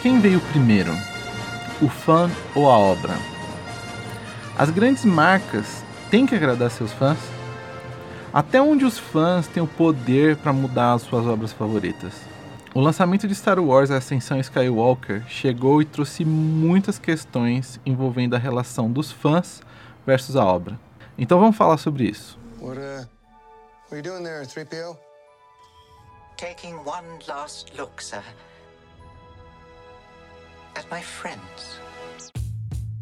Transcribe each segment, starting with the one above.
Quem veio primeiro? O fã ou a obra? As grandes marcas têm que agradar seus fãs? Até onde os fãs têm o poder para mudar as suas obras favoritas? O lançamento de Star Wars Ascensão Skywalker chegou e trouxe muitas questões envolvendo a relação dos fãs versus a obra. Então vamos falar sobre isso. What, uh, what are you doing there, 3PO? Taking one last look, sir.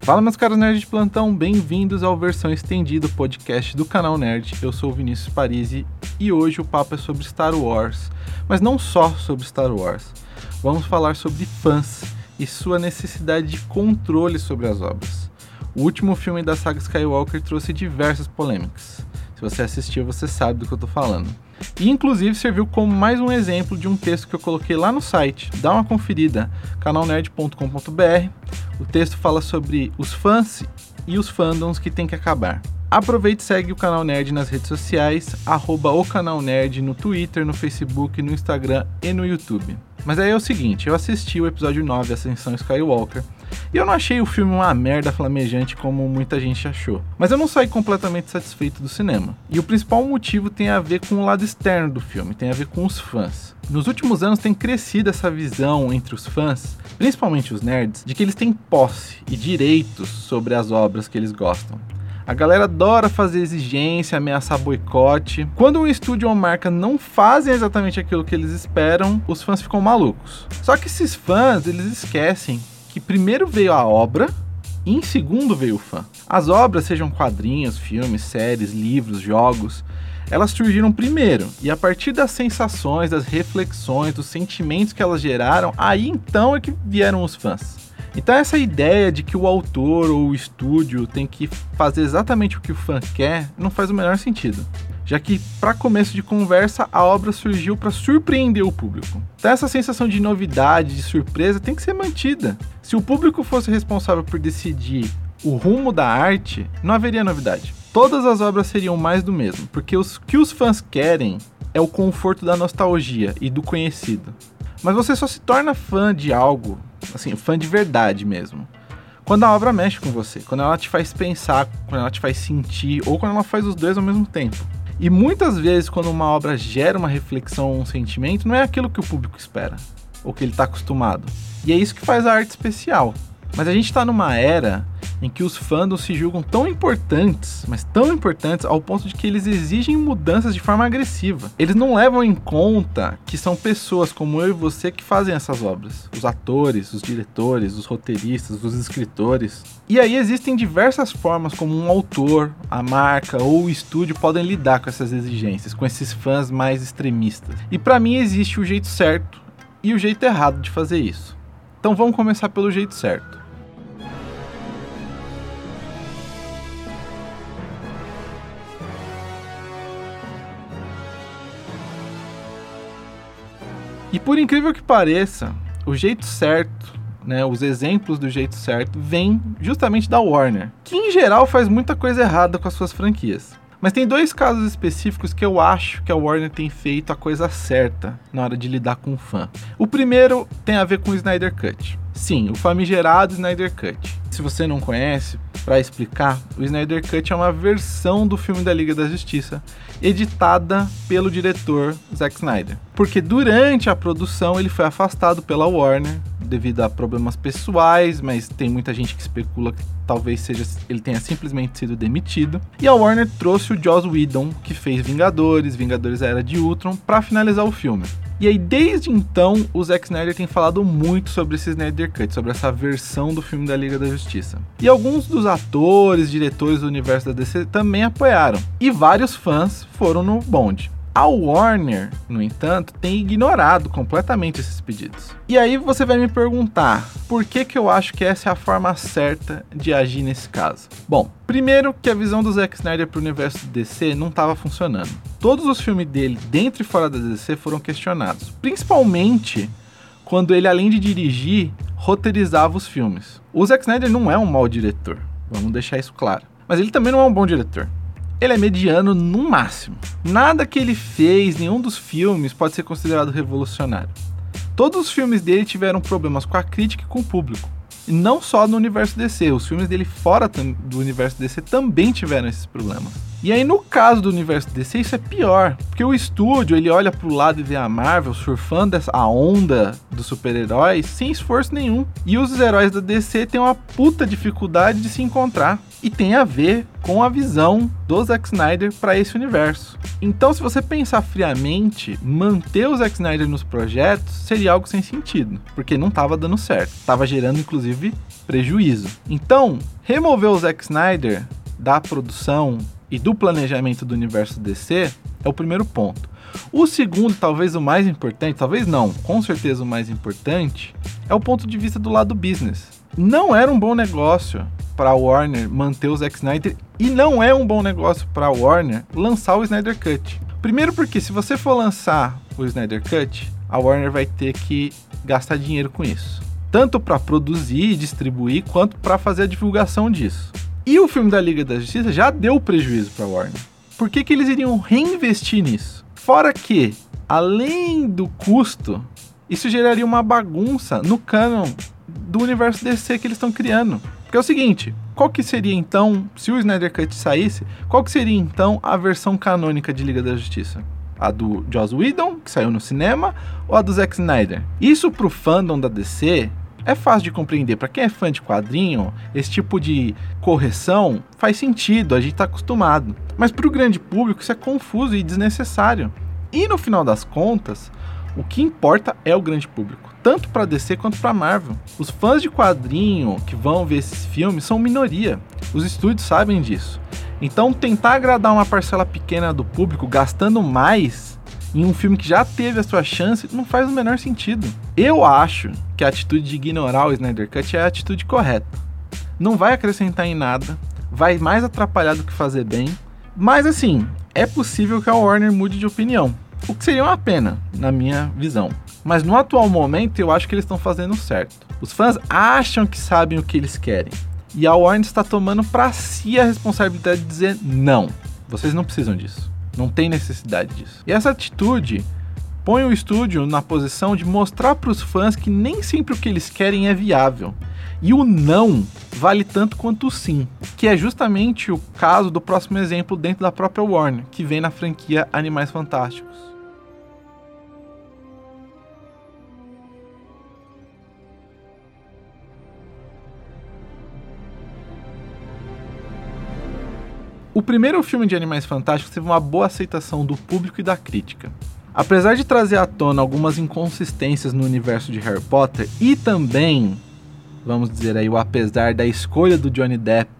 Fala meus caros nerds de plantão, bem-vindos ao versão estendida podcast do canal Nerd. Eu sou o Vinícius Parisi e hoje o papo é sobre Star Wars, mas não só sobre Star Wars. Vamos falar sobre fãs e sua necessidade de controle sobre as obras. O último filme da saga Skywalker trouxe diversas polêmicas. Se você assistiu, você sabe do que eu tô falando. E inclusive serviu como mais um exemplo de um texto que eu coloquei lá no site. Dá uma conferida, canalnerd.com.br. O texto fala sobre os fãs e os fandoms que tem que acabar. Aproveite e segue o canal Nerd nas redes sociais, arroba o canal Nerd no Twitter, no Facebook, no Instagram e no YouTube. Mas aí é o seguinte, eu assisti o episódio 9, Ascensão Skywalker, e eu não achei o filme uma merda flamejante como muita gente achou. Mas eu não saí completamente satisfeito do cinema. E o principal motivo tem a ver com o lado externo do filme, tem a ver com os fãs. Nos últimos anos tem crescido essa visão entre os fãs, principalmente os nerds, de que eles têm posse e direitos sobre as obras que eles gostam. A galera adora fazer exigência, ameaçar boicote. Quando um estúdio ou marca não fazem exatamente aquilo que eles esperam, os fãs ficam malucos. Só que esses fãs, eles esquecem que primeiro veio a obra e em segundo veio o fã. As obras, sejam quadrinhos, filmes, séries, livros, jogos, elas surgiram primeiro, e a partir das sensações, das reflexões, dos sentimentos que elas geraram, aí então é que vieram os fãs. Então essa ideia de que o autor ou o estúdio tem que fazer exatamente o que o fã quer não faz o menor sentido já que, para começo de conversa, a obra surgiu para surpreender o público. Então, essa sensação de novidade, de surpresa, tem que ser mantida. Se o público fosse responsável por decidir o rumo da arte, não haveria novidade. Todas as obras seriam mais do mesmo, porque o que os fãs querem é o conforto da nostalgia e do conhecido. Mas você só se torna fã de algo, assim, fã de verdade mesmo, quando a obra mexe com você, quando ela te faz pensar, quando ela te faz sentir, ou quando ela faz os dois ao mesmo tempo. E muitas vezes, quando uma obra gera uma reflexão ou um sentimento, não é aquilo que o público espera, ou que ele está acostumado. E é isso que faz a arte especial. Mas a gente está numa era em que os fandoms se julgam tão importantes, mas tão importantes ao ponto de que eles exigem mudanças de forma agressiva. Eles não levam em conta que são pessoas como eu e você que fazem essas obras. Os atores, os diretores, os roteiristas, os escritores. E aí existem diversas formas como um autor, a marca ou o estúdio podem lidar com essas exigências, com esses fãs mais extremistas. E para mim existe o jeito certo e o jeito errado de fazer isso. Então vamos começar pelo jeito certo. Por incrível que pareça, o jeito certo, né, os exemplos do jeito certo, vêm justamente da Warner, que em geral faz muita coisa errada com as suas franquias. Mas tem dois casos específicos que eu acho que a Warner tem feito a coisa certa na hora de lidar com o fã. O primeiro tem a ver com o Snyder Cut. Sim, o famigerado Snyder Cut. Se você não conhece, para explicar, o Snyder Cut é uma versão do filme da Liga da Justiça, editada pelo diretor Zack Snyder. Porque durante a produção ele foi afastado pela Warner devido a problemas pessoais, mas tem muita gente que especula que talvez seja ele tenha simplesmente sido demitido. E a Warner trouxe o Joss Whedon, que fez Vingadores, Vingadores Era de Ultron, para finalizar o filme. E aí, desde então, o Zack Snyder tem falado muito sobre esse Snyder Cut, sobre essa versão do filme da Liga da Justiça. E alguns dos atores, diretores do universo da DC também apoiaram. E vários fãs foram no bonde. A Warner, no entanto, tem ignorado completamente esses pedidos. E aí você vai me perguntar, por que que eu acho que essa é a forma certa de agir nesse caso? Bom, primeiro que a visão do Zack Snyder para o universo do DC não estava funcionando. Todos os filmes dele, dentro e fora da DC, foram questionados, principalmente quando ele, além de dirigir, roteirizava os filmes. O Zack Snyder não é um mau diretor, vamos deixar isso claro. Mas ele também não é um bom diretor ele é mediano no máximo. Nada que ele fez, nenhum dos filmes pode ser considerado revolucionário. Todos os filmes dele tiveram problemas com a crítica e com o público. E não só no universo DC, os filmes dele fora do universo DC também tiveram esses problemas. E aí no caso do universo DC isso é pior, porque o estúdio ele olha pro lado e vê a Marvel surfando a onda dos super-heróis sem esforço nenhum. E os heróis da DC têm uma puta dificuldade de se encontrar e tem a ver com a visão do Zack Snyder para esse universo. Então, se você pensar friamente, manter o Zack Snyder nos projetos seria algo sem sentido, porque não estava dando certo, estava gerando inclusive prejuízo. Então, remover o Zack Snyder da produção e do planejamento do universo DC é o primeiro ponto. O segundo, talvez o mais importante, talvez não, com certeza o mais importante, é o ponto de vista do lado business. Não era um bom negócio para a Warner manter o Zack Snyder e não é um bom negócio para a Warner lançar o Snyder Cut. Primeiro porque se você for lançar o Snyder Cut, a Warner vai ter que gastar dinheiro com isso, tanto para produzir e distribuir quanto para fazer a divulgação disso. E o filme da Liga da Justiça já deu prejuízo para a Warner. Por que, que eles iriam reinvestir nisso? Fora que, além do custo, isso geraria uma bagunça no canon do universo DC que eles estão criando. Porque é o seguinte, qual que seria então, se o Snyder Cut saísse, qual que seria então a versão canônica de Liga da Justiça? A do Joss Whedon, que saiu no cinema, ou a do Zack Snyder? Isso pro fandom da DC é fácil de compreender. Para quem é fã de quadrinho, esse tipo de correção faz sentido, a gente tá acostumado. Mas pro grande público isso é confuso e desnecessário. E no final das contas, o que importa é o grande público tanto para DC quanto para Marvel. Os fãs de quadrinho que vão ver esses filmes são minoria. Os estúdios sabem disso. Então, tentar agradar uma parcela pequena do público gastando mais em um filme que já teve a sua chance não faz o menor sentido. Eu acho que a atitude de ignorar o Snyder Cut é a atitude correta. Não vai acrescentar em nada, vai mais atrapalhar do que fazer bem. Mas assim, é possível que a Warner mude de opinião, o que seria uma pena, na minha visão. Mas no atual momento eu acho que eles estão fazendo certo. Os fãs acham que sabem o que eles querem. E a Warner está tomando para si a responsabilidade de dizer não. Vocês não precisam disso. Não tem necessidade disso. E essa atitude põe o estúdio na posição de mostrar para os fãs que nem sempre o que eles querem é viável. E o não vale tanto quanto o sim, que é justamente o caso do próximo exemplo dentro da própria Warner, que vem na franquia Animais Fantásticos. O primeiro filme de Animais Fantásticos teve uma boa aceitação do público e da crítica. Apesar de trazer à tona algumas inconsistências no universo de Harry Potter e também, vamos dizer aí, o apesar da escolha do Johnny Depp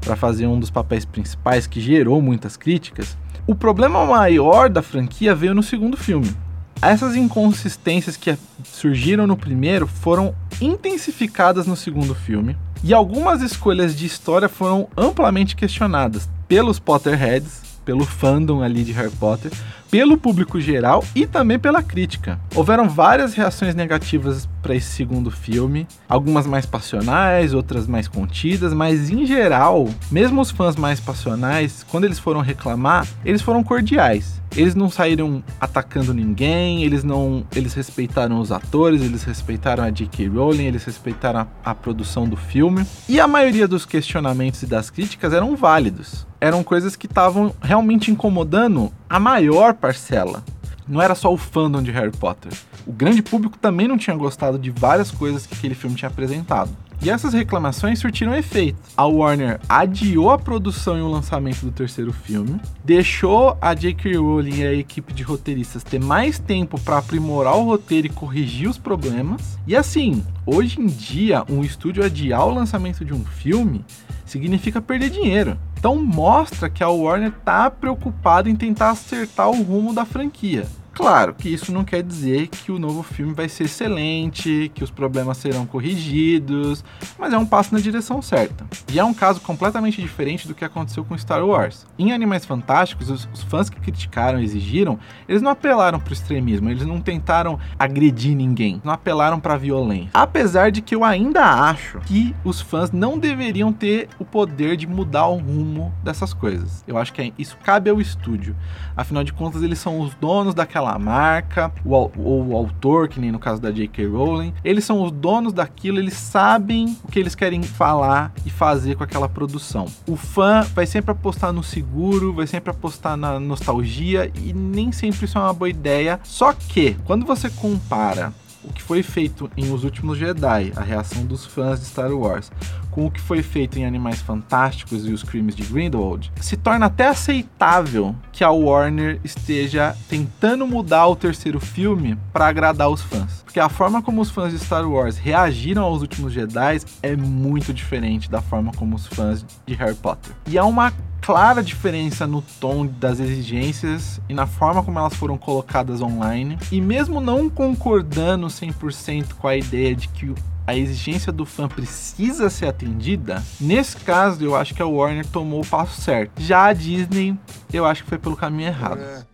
para fazer um dos papéis principais que gerou muitas críticas, o problema maior da franquia veio no segundo filme. Essas inconsistências que surgiram no primeiro foram intensificadas no segundo filme, e algumas escolhas de história foram amplamente questionadas, pelos Potterheads, pelo fandom ali de Harry Potter, pelo público geral e também pela crítica. Houveram várias reações negativas para esse segundo filme, algumas mais passionais, outras mais contidas, mas em geral, mesmo os fãs mais passionais, quando eles foram reclamar, eles foram cordiais. Eles não saíram atacando ninguém, eles não, eles respeitaram os atores, eles respeitaram a J.K. Rowling, eles respeitaram a, a produção do filme. E a maioria dos questionamentos e das críticas eram válidos. Eram coisas que estavam realmente incomodando a maior parcela. Não era só o fandom de Harry Potter. O grande público também não tinha gostado de várias coisas que aquele filme tinha apresentado. E essas reclamações surtiram efeito. A Warner adiou a produção e o lançamento do terceiro filme, deixou a J.K. Rowling e a equipe de roteiristas ter mais tempo para aprimorar o roteiro e corrigir os problemas. E assim, hoje em dia, um estúdio adiar o lançamento de um filme significa perder dinheiro. Então mostra que a Warner está preocupada em tentar acertar o rumo da franquia. Claro que isso não quer dizer que o novo filme vai ser excelente, que os problemas serão corrigidos, mas é um passo na direção certa. E é um caso completamente diferente do que aconteceu com Star Wars. Em Animais Fantásticos, os, fãs que criticaram e exigiram, eles não apelaram para o extremismo, eles não tentaram agredir ninguém, não apelaram para a violência. Apesar de que eu ainda acho que os fãs não deveriam ter o poder de mudar o rumo dessas coisas. Eu acho que é, isso cabe ao estúdio. Afinal de contas, eles são os donos daquela aquela marca, o, o autor, que nem no caso da J.K. Rowling, eles são os donos daquilo, eles sabem o que eles querem falar e fazer com aquela produção. O fã vai sempre apostar no seguro, vai sempre apostar na nostalgia e nem sempre isso é uma boa ideia. Só que, quando você compara o que foi feito em Os Últimos Jedi, a reação dos fãs de Star Wars, com o que foi feito em Animais Fantásticos e os Crimes de Grindelwald, se torna até aceitável que a Warner esteja tentando mudar o terceiro filme para agradar os fãs. Porque a forma como os fãs de Star Wars reagiram aos Últimos Jedi é muito diferente da forma como os fãs de Harry Potter. E é uma clara diferença no tom das exigências e na forma como elas foram colocadas online. E mesmo não concordando 100% com a ideia de que a exigência do fã precisa ser atendida, nesse caso eu acho que a Warner tomou o passo certo. Já a Disney, eu acho que foi pelo caminho errado. Uh,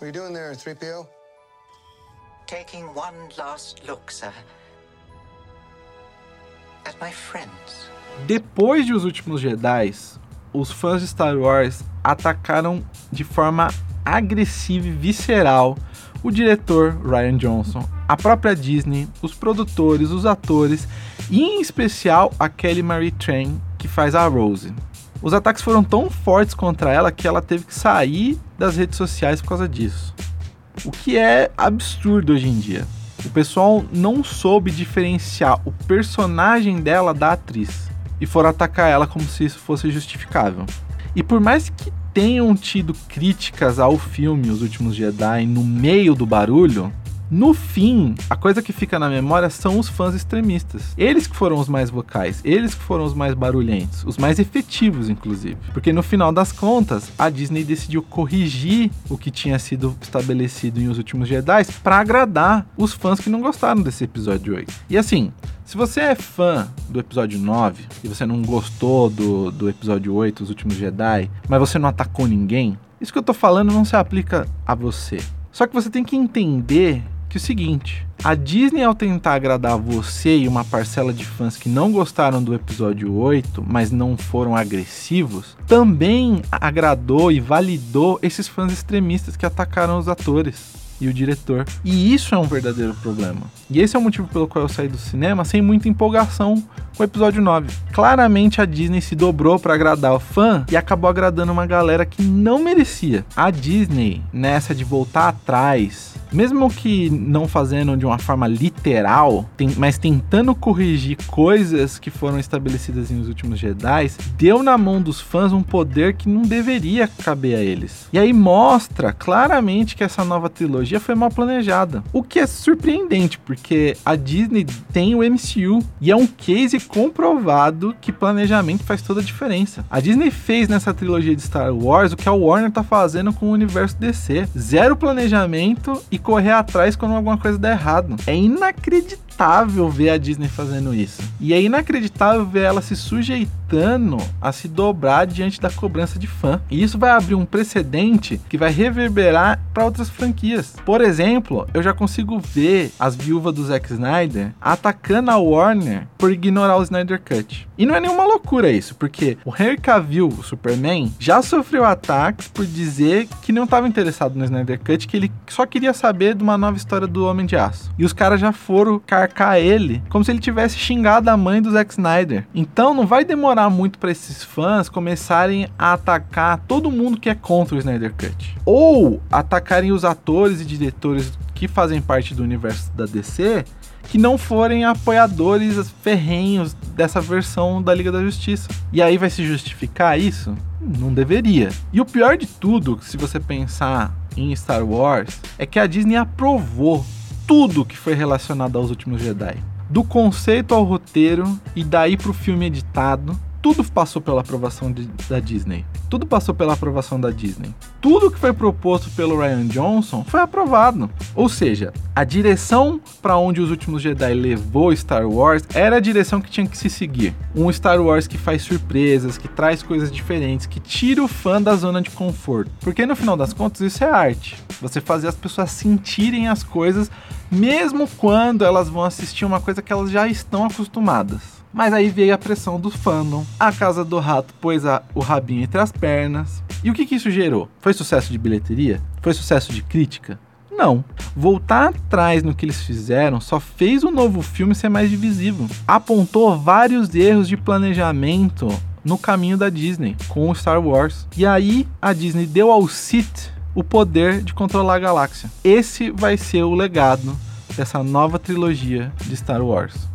what are you doing there, 3PO? Taking one last look, sir. At my friends. Depois de Os Últimos Jedi, os fãs de Star Wars atacaram de forma agressiva e visceral o diretor Ryan Johnson, a própria Disney, os produtores, os atores e em especial a Kelly Marie Tran, que faz a Rose. Os ataques foram tão fortes contra ela que ela teve que sair das redes sociais por causa disso. O que é absurdo hoje em dia. O pessoal não soube diferenciar o personagem dela da atriz e foram atacar ela como se isso fosse justificável. E por mais que tenham tido críticas ao filme Os Últimos Jedi no meio do barulho, no fim, a coisa que fica na memória são os fãs extremistas. Eles que foram os mais vocais, eles que foram os mais barulhentos, os mais efetivos, inclusive. Porque no final das contas, a Disney decidiu corrigir o que tinha sido estabelecido em Os Últimos Jedi para agradar os fãs que não gostaram desse episódio 8. E assim, se você é fã do episódio 9 e você não gostou do, do episódio 8, Os Últimos Jedi, mas você não atacou ninguém, isso que eu tô falando não se aplica a você. Só que você tem que entender que o seguinte: a Disney, ao tentar agradar você e uma parcela de fãs que não gostaram do episódio 8, mas não foram agressivos, também agradou e validou esses fãs extremistas que atacaram os atores e o diretor. E isso é um verdadeiro problema. E esse é o motivo pelo qual eu saí do cinema sem muita empolgação com o episódio 9. Claramente a Disney se dobrou para agradar o fã e acabou agradando uma galera que não merecia. A Disney, nessa de voltar atrás, mesmo que não fazendo de uma forma literal, tem, mas tentando corrigir coisas que foram estabelecidas em Os Últimos Jedi, deu na mão dos fãs um poder que não deveria caber a eles. E aí mostra claramente que essa nova trilogia foi mal planejada. O que é surpreendente, porque a Disney tem o MCU e é um case comprovado que planejamento faz toda a diferença. A Disney fez nessa trilogia de Star Wars o que a Warner tá fazendo com o universo DC. Zero planejamento e correr atrás quando alguma coisa der errado. É inacreditável ver a Disney fazendo isso. E é inacreditável ver ela se sujeitando a se dobrar diante da cobrança de fã. E isso vai abrir um precedente que vai reverberar para outras franquias. Por exemplo, eu já consigo ver as viúvas do Zack Snyder atacando a Warner por ignorar o Snyder Cut. E não é nenhuma loucura isso, porque o Henry Cavill, o Superman, já sofreu ataques por dizer que não estava interessado no Snyder Cut, que ele só queria saber de uma nova história do Homem de Aço. E os caras já foram carcar ele como se ele tivesse xingado a mãe do Zack Snyder. Então não vai demorar muito para esses fãs começarem a atacar todo mundo que é contra o Snyder Cut. Ou atacarem os atores e diretores que fazem parte do universo da DC que não forem apoiadores ferrenhos dessa versão da Liga da Justiça. E aí vai se justificar isso? Não deveria. E o pior de tudo, se você pensar em Star Wars, é que a Disney aprovou tudo que foi relacionado aos últimos Jedi. Do conceito ao roteiro e daí pro filme editado, tudo passou pela aprovação de, da Disney. Tudo passou pela aprovação da Disney. Tudo que foi proposto pelo Ryan Johnson foi aprovado. Ou seja, a direção para onde os últimos Jedi levou Star Wars era a direção que tinha que se seguir. Um Star Wars que faz surpresas, que traz coisas diferentes, que tira o fã da zona de conforto. Porque no final das contas isso é arte. Você fazer as pessoas sentirem as coisas mesmo quando elas vão assistir uma coisa que elas já estão acostumadas. Mas aí veio a pressão do fandom. A Casa do Rato pôs a, o rabinho entre as pernas. E o que, que isso gerou? Foi sucesso de bilheteria? Foi sucesso de crítica? Não. Voltar atrás no que eles fizeram só fez o novo filme ser mais divisível. Apontou vários erros de planejamento no caminho da Disney com o Star Wars. E aí a Disney deu ao Sith o poder de controlar a galáxia. Esse vai ser o legado dessa nova trilogia de Star Wars.